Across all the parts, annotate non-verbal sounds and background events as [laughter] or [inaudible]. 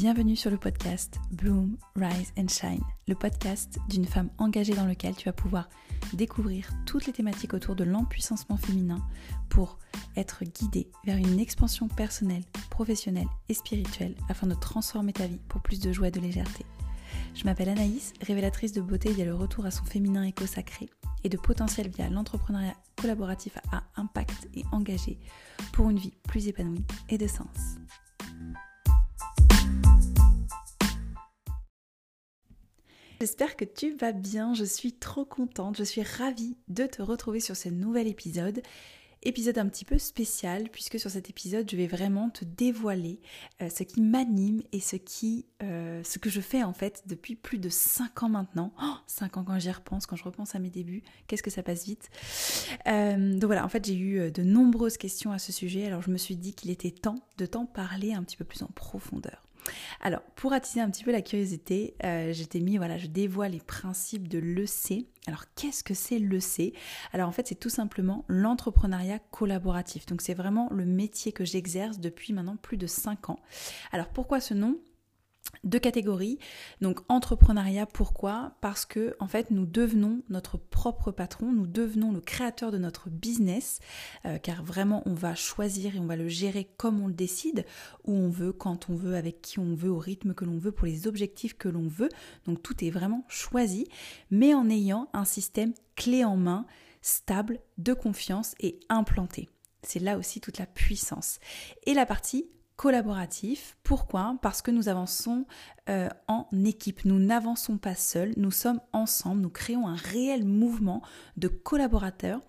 Bienvenue sur le podcast Bloom, Rise and Shine, le podcast d'une femme engagée dans lequel tu vas pouvoir découvrir toutes les thématiques autour de l'empuissancement féminin pour être guidée vers une expansion personnelle, professionnelle et spirituelle afin de transformer ta vie pour plus de joie et de légèreté. Je m'appelle Anaïs, révélatrice de beauté via le retour à son féminin éco-sacré et de potentiel via l'entrepreneuriat collaboratif à impact et engagé pour une vie plus épanouie et de sens. J'espère que tu vas bien, je suis trop contente, je suis ravie de te retrouver sur ce nouvel épisode. Épisode un petit peu spécial puisque sur cet épisode je vais vraiment te dévoiler euh, ce qui m'anime et ce qui euh, ce que je fais en fait depuis plus de 5 ans maintenant. 5 ans quand j'y repense, quand je repense à mes débuts, qu'est-ce que ça passe vite. Euh, donc voilà, en fait j'ai eu de nombreuses questions à ce sujet alors je me suis dit qu'il était temps de t'en parler un petit peu plus en profondeur. Alors, pour attiser un petit peu la curiosité, euh, je t'ai mis, voilà, je dévoile les principes de l'EC. Alors, qu'est-ce que c'est l'EC Alors, en fait, c'est tout simplement l'entrepreneuriat collaboratif. Donc, c'est vraiment le métier que j'exerce depuis maintenant plus de 5 ans. Alors, pourquoi ce nom? Deux catégories. Donc entrepreneuriat, pourquoi? Parce que en fait nous devenons notre propre patron, nous devenons le créateur de notre business, euh, car vraiment on va choisir et on va le gérer comme on le décide, où on veut, quand on veut, avec qui on veut, au rythme que l'on veut, pour les objectifs que l'on veut. Donc tout est vraiment choisi, mais en ayant un système clé en main, stable, de confiance et implanté. C'est là aussi toute la puissance. Et la partie collaboratif. Pourquoi? Parce que nous avançons euh, en équipe. Nous n'avançons pas seuls, nous sommes ensemble, nous créons un réel mouvement de collaborateurs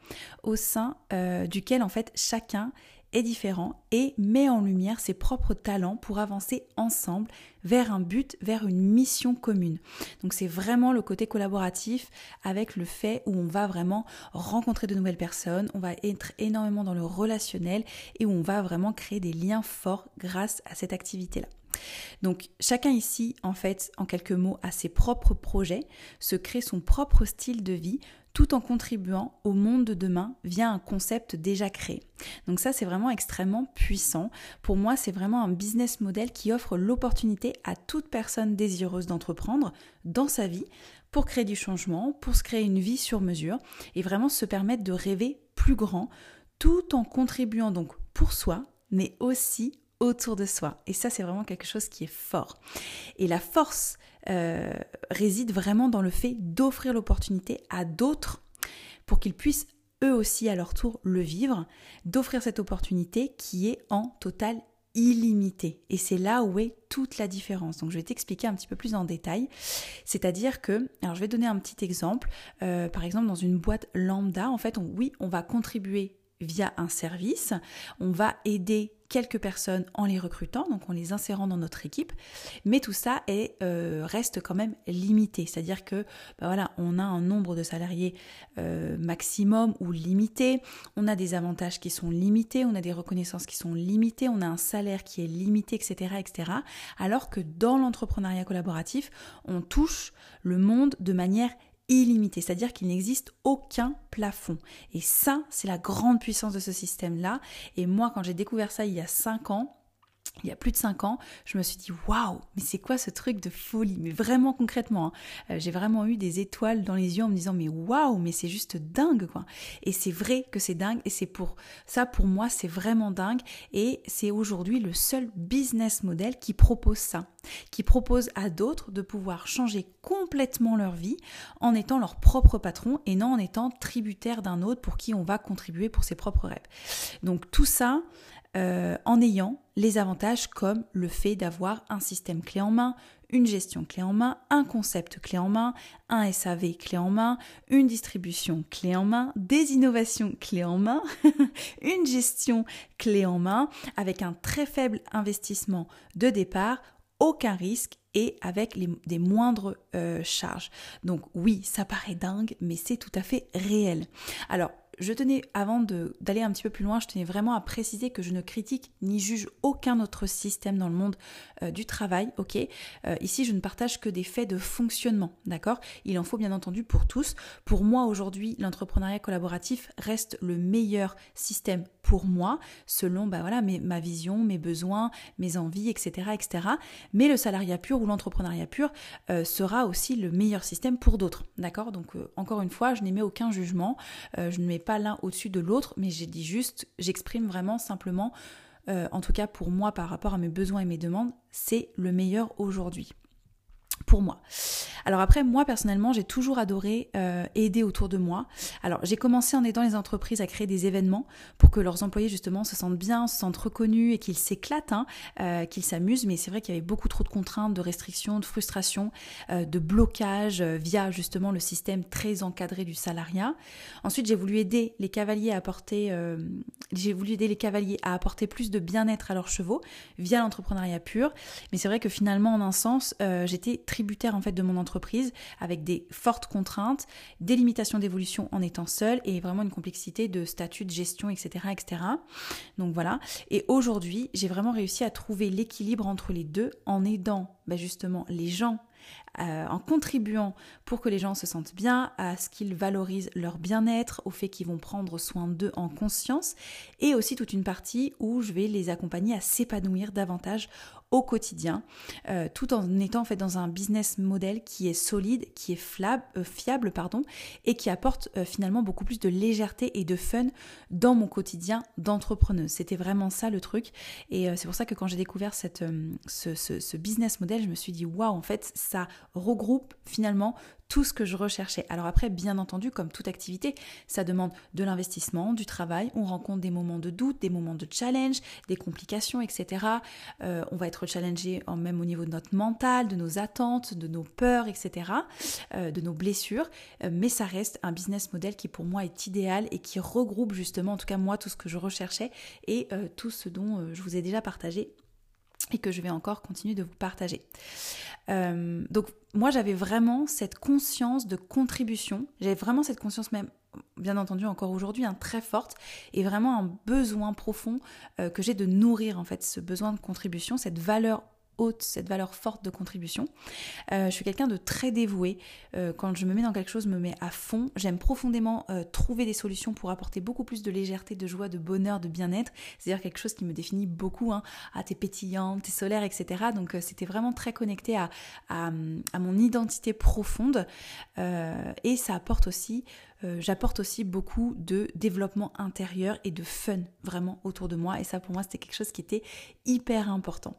au sein euh, duquel en fait chacun est différent et met en lumière ses propres talents pour avancer ensemble vers un but, vers une mission commune. Donc c'est vraiment le côté collaboratif avec le fait où on va vraiment rencontrer de nouvelles personnes, on va être énormément dans le relationnel et où on va vraiment créer des liens forts grâce à cette activité-là. Donc chacun ici, en fait, en quelques mots, a ses propres projets, se crée son propre style de vie, tout en contribuant au monde de demain via un concept déjà créé. Donc ça, c'est vraiment extrêmement puissant. Pour moi, c'est vraiment un business model qui offre l'opportunité à toute personne désireuse d'entreprendre dans sa vie pour créer du changement, pour se créer une vie sur mesure et vraiment se permettre de rêver plus grand tout en contribuant donc pour soi, mais aussi autour de soi. Et ça, c'est vraiment quelque chose qui est fort. Et la force euh, réside vraiment dans le fait d'offrir l'opportunité à d'autres pour qu'ils puissent eux aussi à leur tour le vivre, d'offrir cette opportunité qui est en total illimité. Et c'est là où est toute la différence. Donc je vais t'expliquer un petit peu plus en détail. C'est-à-dire que, alors je vais donner un petit exemple. Euh, par exemple, dans une boîte lambda, en fait, oui, on va contribuer via un service, on va aider quelques personnes en les recrutant, donc en les insérant dans notre équipe, mais tout ça euh, reste quand même limité, c'est-à-dire que bah voilà, on a un nombre de salariés euh, maximum ou limité, on a des avantages qui sont limités, on a des reconnaissances qui sont limitées, on a un salaire qui est limité, etc., etc. Alors que dans l'entrepreneuriat collaboratif, on touche le monde de manière illimité, c'est-à-dire qu'il n'existe aucun plafond. Et ça, c'est la grande puissance de ce système-là. Et moi, quand j'ai découvert ça il y a 5 ans, il y a plus de 5 ans, je me suis dit waouh, mais c'est quoi ce truc de folie? Mais vraiment concrètement, hein. euh, j'ai vraiment eu des étoiles dans les yeux en me disant mais waouh, mais c'est juste dingue quoi. Et c'est vrai que c'est dingue et c'est pour ça pour moi c'est vraiment dingue et c'est aujourd'hui le seul business model qui propose ça, qui propose à d'autres de pouvoir changer complètement leur vie en étant leur propre patron et non en étant tributaire d'un autre pour qui on va contribuer pour ses propres rêves. Donc tout ça euh, en ayant les avantages comme le fait d'avoir un système clé en main, une gestion clé en main, un concept clé en main, un SAV clé en main, une distribution clé en main, des innovations clé en main, [laughs] une gestion clé en main, avec un très faible investissement de départ, aucun risque et avec des moindres euh, charges. Donc oui, ça paraît dingue, mais c'est tout à fait réel. Alors, je tenais, avant d'aller un petit peu plus loin, je tenais vraiment à préciser que je ne critique ni juge aucun autre système dans le monde euh, du travail, ok? Euh, Ici, je ne partage que des faits de fonctionnement, d'accord? Il en faut bien entendu pour tous. Pour moi, aujourd'hui, l'entrepreneuriat collaboratif reste le meilleur système pour moi, selon bah voilà, mes, ma vision, mes besoins, mes envies, etc. etc. Mais le salariat pur ou l'entrepreneuriat pur euh, sera aussi le meilleur système pour d'autres, d'accord? Donc, encore une fois, je n'émets aucun jugement, je ne mets l'un au-dessus de l'autre, mais j'ai dit juste, j'exprime vraiment simplement, euh, en tout cas pour moi par rapport à mes besoins et mes demandes, c'est le meilleur aujourd'hui pour moi. Alors après, moi personnellement, j'ai toujours adoré euh, aider autour de moi. Alors j'ai commencé en aidant les entreprises à créer des événements pour que leurs employés justement se sentent bien, se sentent reconnus et qu'ils s'éclatent, hein, euh, qu'ils s'amusent. Mais c'est vrai qu'il y avait beaucoup trop de contraintes, de restrictions, de frustrations, euh, de blocages via justement le système très encadré du salariat. Ensuite, j'ai voulu aider les cavaliers à apporter, j'ai voulu aider les cavaliers à apporter plus de bien-être à leurs chevaux via l'entrepreneuriat pur. Mais c'est vrai que finalement, en un sens, j'étais en fait de mon entreprise avec des fortes contraintes, des limitations d'évolution en étant seule et vraiment une complexité de statut de gestion, etc. etc. Donc voilà. Et aujourd'hui, j'ai vraiment réussi à trouver l'équilibre entre les deux en aidant bah, justement les gens euh, en contribuant pour que les gens se sentent bien, à ce qu'ils valorisent leur bien-être, au fait qu'ils vont prendre soin d'eux en conscience, et aussi toute une partie où je vais les accompagner à s'épanouir davantage au quotidien, euh, tout en étant en fait dans un business model qui est solide, qui est euh, fiable, pardon, et qui apporte euh, finalement beaucoup plus de légèreté et de fun dans mon quotidien d'entrepreneuse. C'était vraiment ça le truc, et c'est pour ça que quand j'ai découvert ce, ce, business model, je me suis dit waouh, en fait, ça regroupe finalement tout ce que je recherchais. Alors après, bien entendu, comme toute activité, ça demande de l'investissement, du travail, on rencontre des moments de doute, des moments de challenge, des complications, etc. Euh, on va être challengé en même au niveau de notre mental, de nos attentes, de nos peurs, etc., euh, de nos blessures, euh, mais ça reste un business model qui pour moi est idéal et qui regroupe justement, en tout cas moi, tout ce que je recherchais et tout ce dont je vous ai déjà partagé et que je vais encore continuer de vous partager. Euh, donc moi j'avais vraiment cette conscience de contribution, j'avais vraiment cette conscience même bien entendu encore aujourd'hui hein, très forte et vraiment un besoin profond euh, que j'ai de nourrir en fait ce besoin de contribution, cette valeur cette valeur forte de contribution. Euh, je suis quelqu'un de très dévoué. Euh, quand je me mets dans quelque chose, je me mets à fond. J'aime profondément euh, trouver des solutions pour apporter beaucoup plus de légèreté, de joie, de bonheur, de bien-être. C'est-à-dire quelque chose qui me définit beaucoup. Hein. Ah, t'es pétillante, t'es solaire, etc. Donc c'était vraiment très connecté à, mon identité profonde. et ça apporte aussi j'apporte aussi beaucoup de développement intérieur et de fun vraiment autour de moi. Et ça, pour moi, c'était quelque chose qui était hyper important.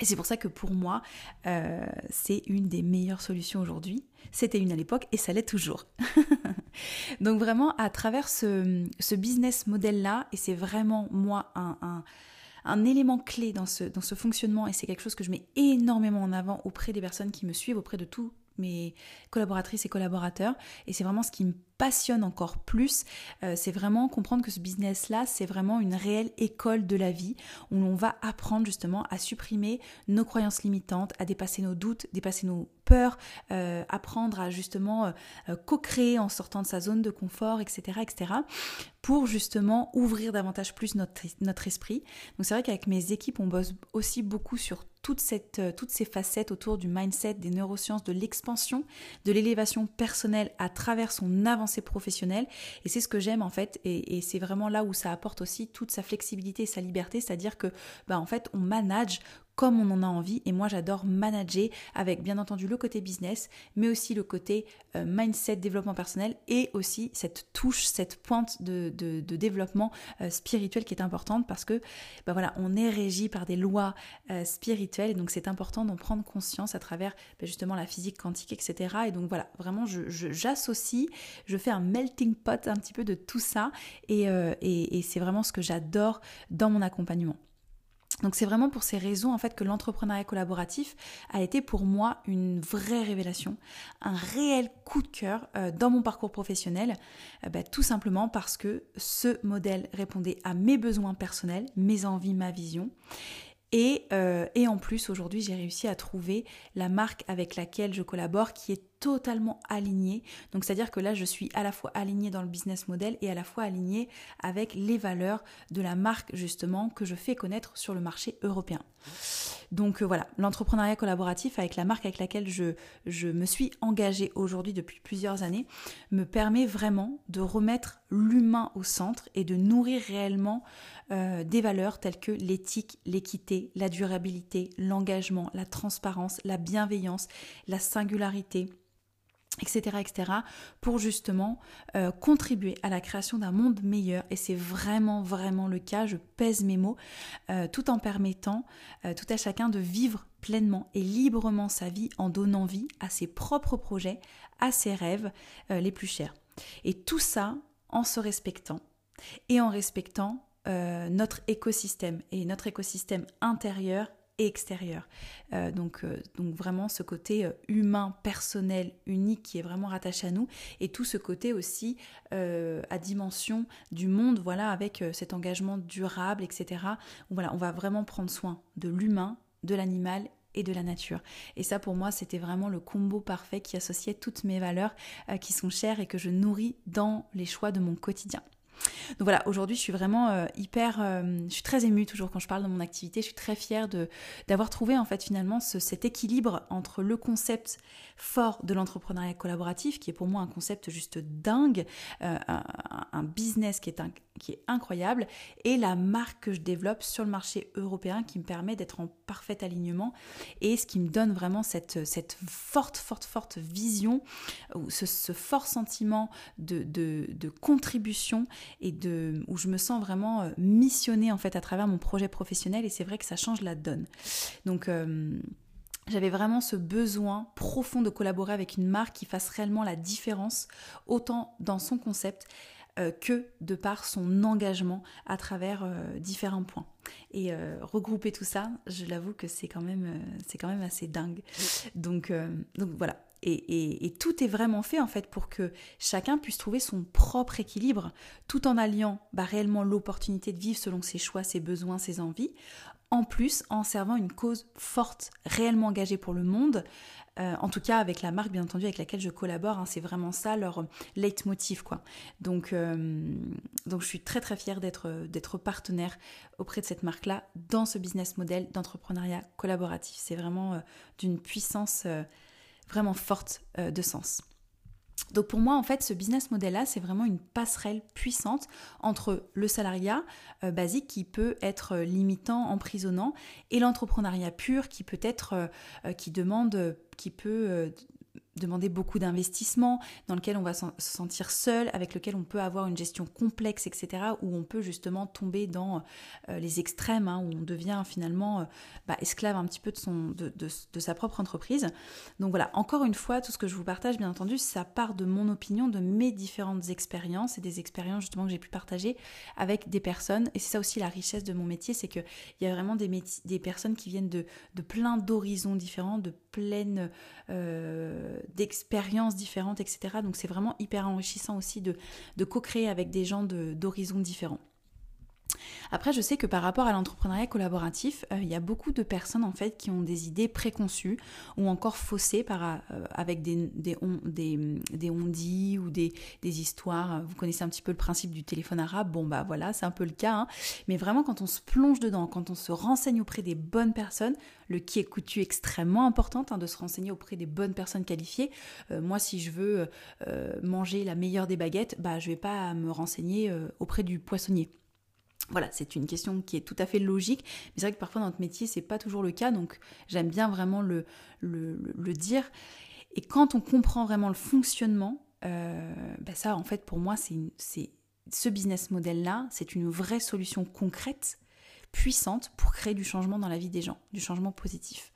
Et c'est pour ça que pour moi, euh, c'est une des meilleures solutions aujourd'hui. C'était une à l'époque et ça l'est toujours. [laughs] Donc vraiment, à travers ce, business model-là, et c'est vraiment moi un, élément clé dans ce, fonctionnement, et c'est quelque chose que je mets énormément en avant auprès des personnes qui me suivent, auprès de tous mes collaboratrices et collaborateurs. Et c'est vraiment ce qui me passionne encore plus, euh, c'est vraiment comprendre que ce business-là, c'est vraiment une réelle école de la vie où l'on va apprendre justement à supprimer nos croyances limitantes, à dépasser nos doutes, dépasser nos peurs, euh, apprendre à justement euh, co-créer en sortant de sa zone de confort, etc., etc., pour justement ouvrir davantage plus notre, notre esprit. Donc c'est vrai qu'avec mes équipes, on bosse aussi beaucoup sur toute cette, toutes ces facettes autour du mindset, des neurosciences, de l'expansion, de l'élévation personnelle à travers son avancée professionnel Et c'est ce que j'aime en fait. Et, c'est vraiment là où ça apporte aussi toute sa flexibilité et sa liberté. C'est-à-dire que, bah, en fait, on manage comme on en a envie. Et moi, j'adore manager avec bien entendu le côté business, mais aussi le côté euh, mindset, développement personnel et aussi cette touche, cette pointe de, développement euh, spirituel qui est importante parce que ben voilà, on est régi par des lois euh, spirituelles et donc c'est important d'en prendre conscience à travers ben justement la physique quantique, etc. Et donc voilà, vraiment, j'associe, je, fais un melting pot un petit peu de tout ça et c'est vraiment ce que j'adore dans mon accompagnement. Donc c'est vraiment pour ces raisons en fait que l'entrepreneuriat collaboratif a été pour moi une vraie révélation, un réel coup de cœur euh, dans mon parcours professionnel, euh, bah, tout simplement parce que ce modèle répondait à mes besoins personnels, mes envies, ma vision. Et, euh, et en plus aujourd'hui j'ai réussi à trouver la marque avec laquelle je collabore qui est totalement alignée. Donc c'est-à-dire que là, je suis à la fois alignée dans le business model et à la fois alignée avec les valeurs de la marque justement que je fais connaître sur le marché européen. Donc euh, voilà, l'entrepreneuriat collaboratif avec la marque avec laquelle je, je me suis engagée aujourd'hui depuis plusieurs années me permet vraiment de remettre l'humain au centre et de nourrir réellement euh, des valeurs telles que l'éthique, l'équité, la durabilité, l'engagement, la transparence, la bienveillance, la singularité, etc., etc., pour justement euh, contribuer à la création d'un monde meilleur. Et c'est vraiment, vraiment le cas, je pèse mes mots, euh, tout en permettant euh, tout à chacun de vivre pleinement et librement sa vie en donnant vie à ses propres projets, à ses rêves les plus chers. Et tout ça en se respectant et en respectant notre écosystème et notre écosystème intérieur extérieur. Euh, donc, euh, donc vraiment ce côté euh, humain, personnel, unique qui est vraiment rattaché à nous et tout ce côté aussi à dimension du monde, voilà, avec cet engagement durable, etc. voilà, on va vraiment prendre soin de l'humain, de l'animal et de la nature. Et ça, pour moi, c'était vraiment le combo parfait qui associait toutes mes valeurs qui sont chères et que je nourris dans les choix de mon quotidien. Donc voilà, aujourd'hui, je suis vraiment euh, hyper, euh, je suis très émue toujours quand je parle de mon activité. Je suis très fière de d'avoir trouvé en fait finalement cet équilibre entre le concept fort de l'entrepreneuriat collaboratif, qui est pour moi un concept juste dingue, euh, un, business qui est, qui est incroyable, et la marque que je développe sur le marché européen qui me permet d'être en parfait alignement et ce qui me donne vraiment cette, cette forte, forte, forte vision, ou ce, fort sentiment de, de, contribution et de, où je me sens vraiment euh, missionnée en fait à travers mon projet professionnel et c'est vrai que ça change la donne. Donc euh, j'avais vraiment ce besoin profond de collaborer avec une marque qui fasse réellement la différence, autant dans son concept euh, que de par son engagement à travers euh, différents points. Et euh, regrouper tout ça, je l'avoue que c'est quand même c'est quand même assez dingue. Donc donc voilà. Et, tout est vraiment fait en fait pour que chacun puisse trouver son propre équilibre tout en alliant bah, réellement l'opportunité de vivre selon ses choix, ses besoins, ses envies, en plus en servant une cause forte, réellement engagée pour le monde, euh, en tout cas avec la marque bien entendu avec laquelle je collabore, hein, c'est vraiment ça leur leitmotiv quoi. Donc, euh, donc je suis très très fière d'être, partenaire auprès de cette marque là dans ce business model d'entrepreneuriat collaboratif. C'est vraiment euh, d'une puissance vraiment forte de sens. Donc pour moi, en fait, ce business model-là, c'est vraiment une passerelle puissante entre le salariat euh, basique qui peut être euh, limitant, emprisonnant, et l'entrepreneuriat pur qui peut être, euh, qui demande, qui peut demander beaucoup d'investissement, dans lequel on va se sentir seul, avec lequel on peut avoir une gestion complexe, etc., où on peut justement tomber dans euh, les extrêmes, hein, où on devient finalement euh, bah, esclave un petit peu de, son, de, de, sa propre entreprise. Donc voilà, encore une fois, tout ce que je vous partage, bien entendu, ça part de mon opinion, de mes différentes expériences et des expériences justement que j'ai pu partager avec des personnes. Et c'est ça aussi la richesse de mon métier, c'est qu'il y a vraiment des, des personnes qui viennent de, de plein d'horizons différents, de pleines... Euh, d'expériences différentes, etc. Donc c'est vraiment hyper enrichissant aussi de, de co-créer avec des gens d'horizons différents. Après, je sais que par rapport à l'entrepreneuriat collaboratif, euh, il y a beaucoup de personnes en fait qui ont des idées préconçues ou encore faussées par, euh, avec des, des, on, des, ou des, des, histoires. Vous connaissez un petit peu le principe du téléphone arabe. Bon, bah voilà, c'est un peu le cas. Hein. Mais vraiment, quand on se plonge dedans, quand on se renseigne auprès des bonnes personnes, le qui est coutu extrêmement important hein, de se renseigner auprès des bonnes personnes qualifiées. Euh, moi, si je veux manger la meilleure des baguettes, bah je vais pas me renseigner auprès du poissonnier. Voilà, c'est une question qui est tout à fait logique, mais c'est vrai que parfois dans notre métier, c'est pas toujours le cas, donc j'aime bien vraiment le, le, dire. Et quand on comprend vraiment le fonctionnement, ben ça, en fait, pour moi, c'est ce business model-là, c'est une vraie solution concrète, puissante pour créer du changement dans la vie des gens, du changement positif.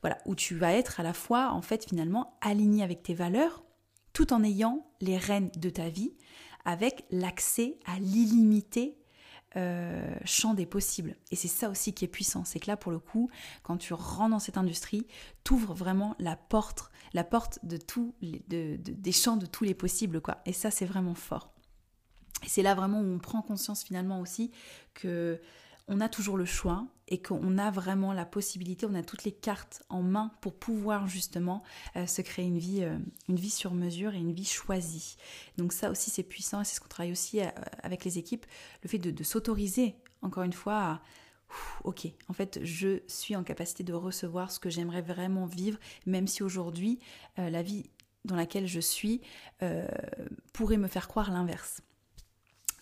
Voilà, où tu vas être à la fois, en fait, finalement, aligné avec tes valeurs, tout en ayant les rênes de ta vie, avec l'accès à l'illimité euh, champ des possibles. Et c'est ça aussi qui est puissant. C'est que là, pour le coup, quand tu rentres dans cette industrie, t'ouvres vraiment la porte, la porte de tous de, des champs de tous les possibles, quoi. Et ça, c'est vraiment fort. C'est là vraiment où on prend conscience finalement aussi que on a toujours le choix et qu'on a vraiment la possibilité, on a toutes les cartes en main pour pouvoir justement euh, se créer une vie, euh, une vie sur mesure et une vie choisie. Donc ça aussi c'est puissant et c'est ce qu'on travaille aussi euh, avec les équipes, le fait de, s'autoriser encore une fois à ok, en fait, je suis en capacité de recevoir ce que j'aimerais vraiment vivre, même si aujourd'hui, la vie dans laquelle je suis pourrait me faire croire l'inverse.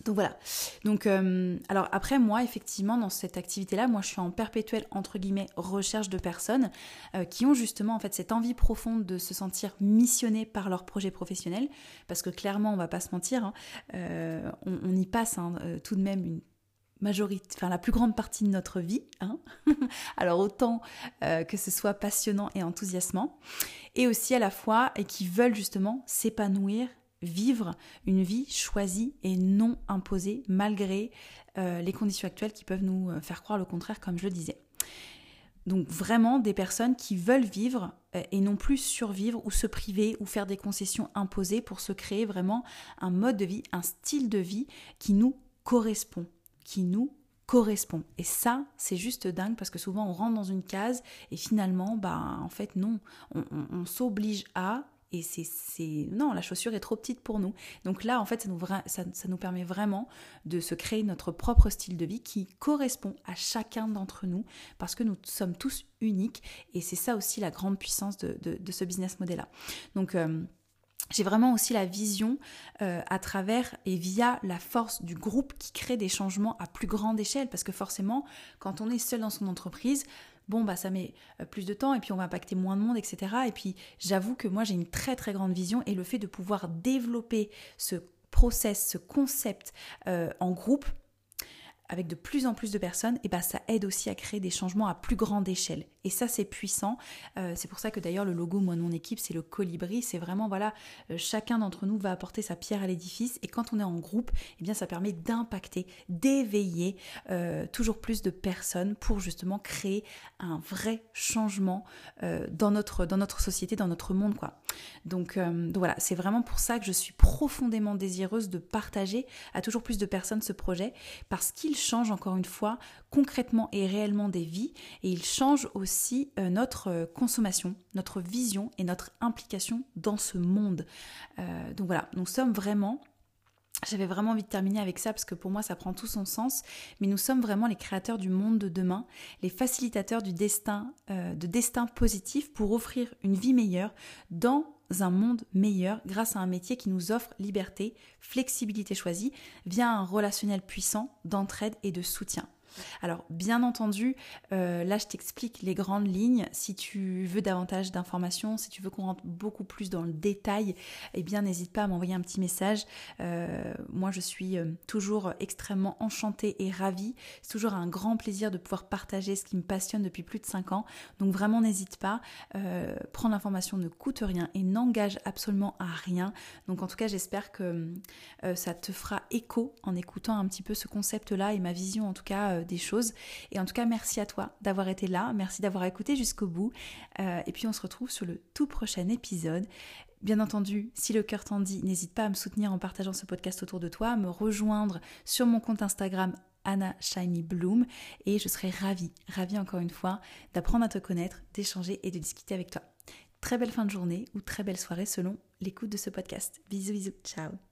Donc voilà. Donc euh, alors après moi effectivement dans cette activité là, moi je suis en perpétuelle entre guillemets recherche de personnes euh, qui ont justement en fait cette envie profonde de se sentir missionnées par leur projet professionnel parce que clairement on va pas se mentir, hein, euh, on, y passe hein, tout de même une majorité, enfin la plus grande partie de notre vie. Hein. [laughs] Alors autant que ce soit passionnant et enthousiasmant, et aussi à la fois et qui veulent justement s'épanouir vivre une vie choisie et non imposée malgré euh, les conditions actuelles qui peuvent nous euh, faire croire le contraire comme je le disais. Donc vraiment des personnes qui veulent vivre euh, et non plus survivre ou se priver ou faire des concessions imposées pour se créer vraiment un mode de vie, un style de vie qui nous correspond, qui nous correspond. Et ça, c'est juste dingue parce que souvent on rentre dans une case et finalement, bah en fait non, on s'oblige à et c'est non la chaussure est trop petite pour nous. Donc là en fait ça nous, ça, nous permet vraiment de se créer notre propre style de vie qui correspond à chacun d'entre nous parce que nous sommes tous uniques. Et c'est ça aussi la grande puissance de, de, ce business model là donc euh, j'ai vraiment aussi la vision euh, à travers et via la force du groupe qui crée des changements à plus grande échelle. Parce que forcément quand on est seul dans son entreprise bon bah ça met euh, plus de temps et puis on va impacter moins de monde, etc. Et puis j'avoue que moi j'ai une très très grande vision et le fait de pouvoir développer ce process, ce concept euh, en groupe, avec de plus en plus de personnes, et bah, ça aide aussi à créer des changements à plus grande échelle. Et ça, c'est puissant. Euh, c'est pour ça que d'ailleurs, le logo, moi, mon équipe, c'est le colibri. C'est vraiment, voilà, euh, chacun d'entre nous va apporter sa pierre à l'édifice. Et quand on est en groupe, eh bien, ça permet d'impacter, d'éveiller euh, toujours plus de personnes pour justement créer un vrai changement dans, notre, dans notre société, dans notre monde, quoi. Donc, donc voilà, c'est vraiment pour ça que je suis profondément désireuse de partager à toujours plus de personnes ce projet parce qu'il change encore une fois concrètement et réellement des vies et il change aussi euh, notre euh, consommation, notre vision et notre implication dans ce monde. Euh, donc voilà, nous sommes vraiment j'avais vraiment envie de terminer avec ça parce que pour moi ça prend tout son sens, mais nous sommes vraiment les créateurs du monde de demain, les facilitateurs du destin, de destin positif pour offrir une vie meilleure dans un monde meilleur grâce à un métier qui nous offre liberté, flexibilité choisie, via un relationnel puissant d'entraide et de soutien. Alors, bien entendu, euh, là, je t'explique les grandes lignes. Si tu veux davantage d'informations, si tu veux qu'on rentre beaucoup plus dans le détail, eh bien, n'hésite pas à m'envoyer un petit message. Euh, moi, je suis euh, toujours extrêmement enchantée et ravie. C'est toujours un grand plaisir de pouvoir partager ce qui me passionne depuis plus de 5 ans. Donc, vraiment, n'hésite pas. prendre l'information ne coûte rien et n'engage absolument à rien. Donc, en tout cas, j'espère que ça te fera écho en écoutant un petit peu ce concept-là et ma vision, en tout cas, euh, des choses. Et en tout cas, merci à toi d'avoir été là, merci d'avoir écouté jusqu'au bout. Euh, et puis on se retrouve sur le tout prochain épisode. Bien entendu, si le cœur t'en dit, n'hésite pas à me soutenir en partageant ce podcast autour de toi, à me rejoindre sur mon compte Instagram Anna Shiny Bloom et je serai ravie, ravie encore une fois d'apprendre à te connaître, d'échanger et de discuter avec toi. Très belle fin de journée ou très belle soirée selon l'écoute de ce podcast. Bisous bisous, ciao